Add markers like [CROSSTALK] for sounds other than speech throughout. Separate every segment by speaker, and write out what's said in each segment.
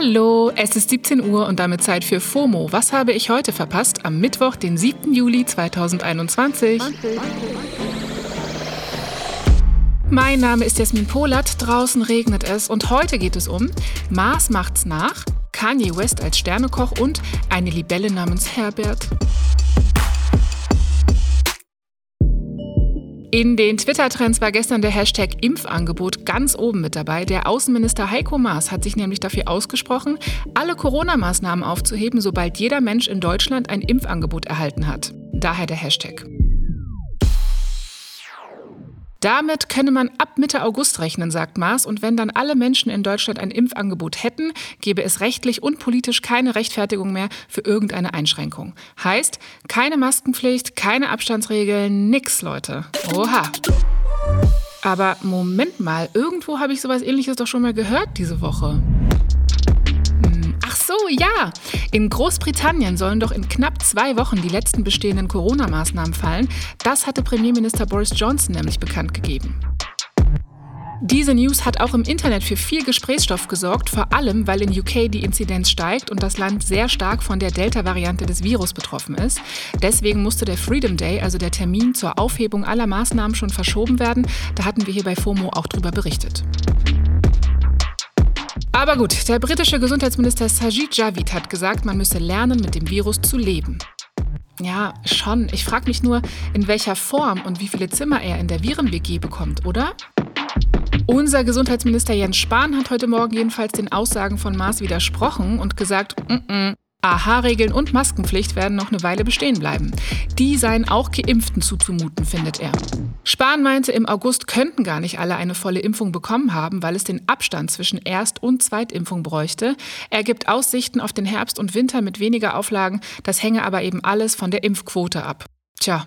Speaker 1: Hallo, es ist 17 Uhr und damit Zeit für FOMO. Was habe ich heute verpasst? Am Mittwoch, den 7. Juli 2021. Mein Name ist Jasmin Polat, draußen regnet es und heute geht es um Mars macht's nach, Kanye West als Sternekoch und eine Libelle namens Herbert. In den Twitter-Trends war gestern der Hashtag Impfangebot ganz oben mit dabei. Der Außenminister Heiko Maas hat sich nämlich dafür ausgesprochen, alle Corona-Maßnahmen aufzuheben, sobald jeder Mensch in Deutschland ein Impfangebot erhalten hat. Daher der Hashtag. Damit könne man ab Mitte August rechnen, sagt Maas. Und wenn dann alle Menschen in Deutschland ein Impfangebot hätten, gäbe es rechtlich und politisch keine Rechtfertigung mehr für irgendeine Einschränkung. Heißt, keine Maskenpflicht, keine Abstandsregeln, nix, Leute. Oha. Aber Moment mal, irgendwo habe ich sowas ähnliches doch schon mal gehört diese Woche ja. In Großbritannien sollen doch in knapp zwei Wochen die letzten bestehenden Corona-Maßnahmen fallen. Das hatte Premierminister Boris Johnson nämlich bekannt gegeben. Diese News hat auch im Internet für viel Gesprächsstoff gesorgt, vor allem weil in UK die Inzidenz steigt und das Land sehr stark von der Delta-Variante des Virus betroffen ist. Deswegen musste der Freedom Day, also der Termin zur Aufhebung aller Maßnahmen, schon verschoben werden. Da hatten wir hier bei FOMO auch drüber berichtet. Aber gut, der britische Gesundheitsminister Sajid Javid hat gesagt, man müsse lernen, mit dem Virus zu leben. Ja, schon. Ich frage mich nur, in welcher Form und wie viele Zimmer er in der Viren-WG bekommt, oder? Unser Gesundheitsminister Jens Spahn hat heute Morgen jedenfalls den Aussagen von Maas widersprochen und gesagt, mm -mm, AHA-Regeln und Maskenpflicht werden noch eine Weile bestehen bleiben. Die seien auch Geimpften zuzumuten, findet er. Spahn meinte, im August könnten gar nicht alle eine volle Impfung bekommen haben, weil es den Abstand zwischen Erst- und Zweitimpfung bräuchte. Er gibt Aussichten auf den Herbst und Winter mit weniger Auflagen. Das hänge aber eben alles von der Impfquote ab. Tja.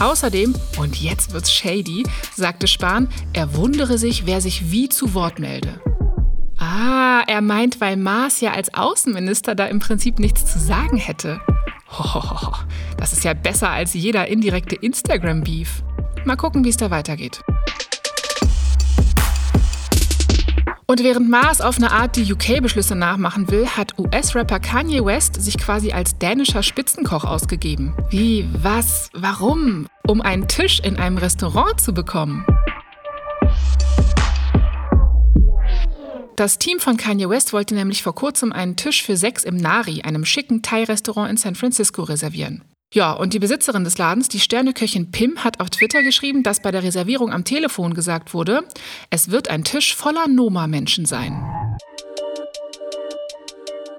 Speaker 1: Außerdem, und jetzt wird's shady, sagte Spahn, er wundere sich, wer sich wie zu Wort melde. Ah, er meint, weil Maas ja als Außenminister da im Prinzip nichts zu sagen hätte. Hohoho, [LAUGHS] das ist ja besser als jeder indirekte Instagram-Beef. Mal gucken, wie es da weitergeht. Und während Mars auf eine Art die UK-Beschlüsse nachmachen will, hat US-Rapper Kanye West sich quasi als dänischer Spitzenkoch ausgegeben. Wie, was, warum? Um einen Tisch in einem Restaurant zu bekommen. Das Team von Kanye West wollte nämlich vor kurzem einen Tisch für sechs im Nari, einem schicken Thai-Restaurant in San Francisco, reservieren. Ja, und die Besitzerin des Ladens, die Sterneköchin Pim, hat auf Twitter geschrieben, dass bei der Reservierung am Telefon gesagt wurde, es wird ein Tisch voller Noma-Menschen sein.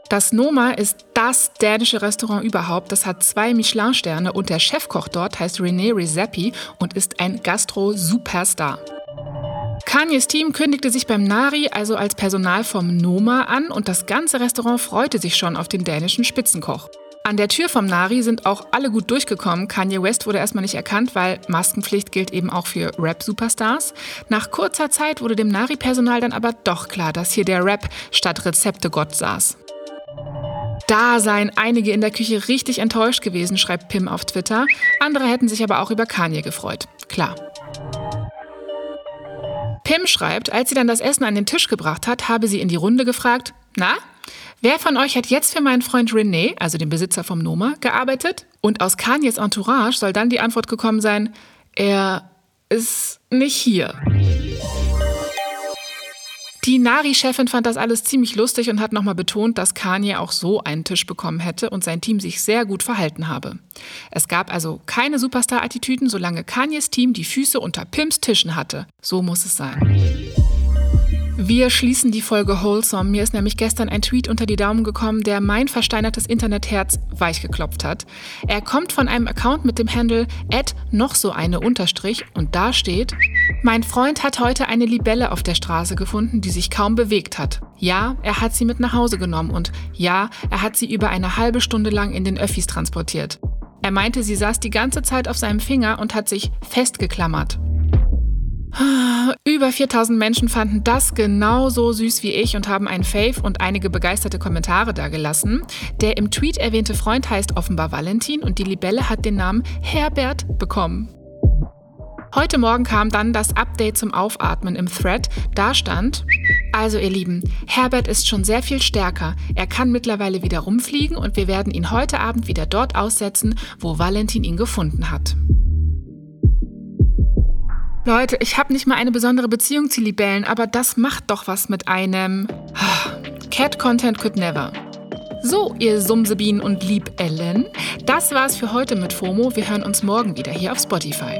Speaker 1: Das Noma ist das dänische Restaurant überhaupt. Das hat zwei Michelin-Sterne und der Chefkoch dort heißt René Rezepi und ist ein Gastro-Superstar. Kanyes Team kündigte sich beim Nari, also als Personal vom Noma, an und das ganze Restaurant freute sich schon auf den dänischen Spitzenkoch. An der Tür vom Nari sind auch alle gut durchgekommen. Kanye West wurde erstmal nicht erkannt, weil Maskenpflicht gilt eben auch für Rap-Superstars. Nach kurzer Zeit wurde dem Nari-Personal dann aber doch klar, dass hier der Rap statt Rezepte-Gott saß. Da seien einige in der Küche richtig enttäuscht gewesen, schreibt Pim auf Twitter. Andere hätten sich aber auch über Kanye gefreut. Klar. Pim schreibt, als sie dann das Essen an den Tisch gebracht hat, habe sie in die Runde gefragt, na, wer von euch hat jetzt für meinen Freund René, also den Besitzer vom Noma, gearbeitet? Und aus Kanyes Entourage soll dann die Antwort gekommen sein, er ist nicht hier. Die Nari-Chefin fand das alles ziemlich lustig und hat nochmal betont, dass Kanye auch so einen Tisch bekommen hätte und sein Team sich sehr gut verhalten habe. Es gab also keine Superstar-Attitüden, solange Kanyes Team die Füße unter Pims Tischen hatte. So muss es sein. Wir schließen die Folge Wholesome. Mir ist nämlich gestern ein Tweet unter die Daumen gekommen, der mein versteinertes Internetherz weichgeklopft hat. Er kommt von einem Account mit dem Handle noch so eine Unterstrich und da steht, mein Freund hat heute eine Libelle auf der Straße gefunden, die sich kaum bewegt hat. Ja, er hat sie mit nach Hause genommen und ja, er hat sie über eine halbe Stunde lang in den Öffis transportiert. Er meinte, sie saß die ganze Zeit auf seinem Finger und hat sich festgeklammert. Über 4000 Menschen fanden das genauso süß wie ich und haben einen Fave und einige begeisterte Kommentare dagelassen. Der im Tweet erwähnte Freund heißt offenbar Valentin und die Libelle hat den Namen Herbert bekommen. Heute Morgen kam dann das Update zum Aufatmen im Thread. Da stand, also ihr Lieben, Herbert ist schon sehr viel stärker. Er kann mittlerweile wieder rumfliegen und wir werden ihn heute Abend wieder dort aussetzen, wo Valentin ihn gefunden hat. Leute, ich habe nicht mal eine besondere Beziehung zu Libellen, aber das macht doch was mit einem. Cat Content could never. So, ihr Sumsebienen und Liebellen, das war's für heute mit FOMO. Wir hören uns morgen wieder hier auf Spotify.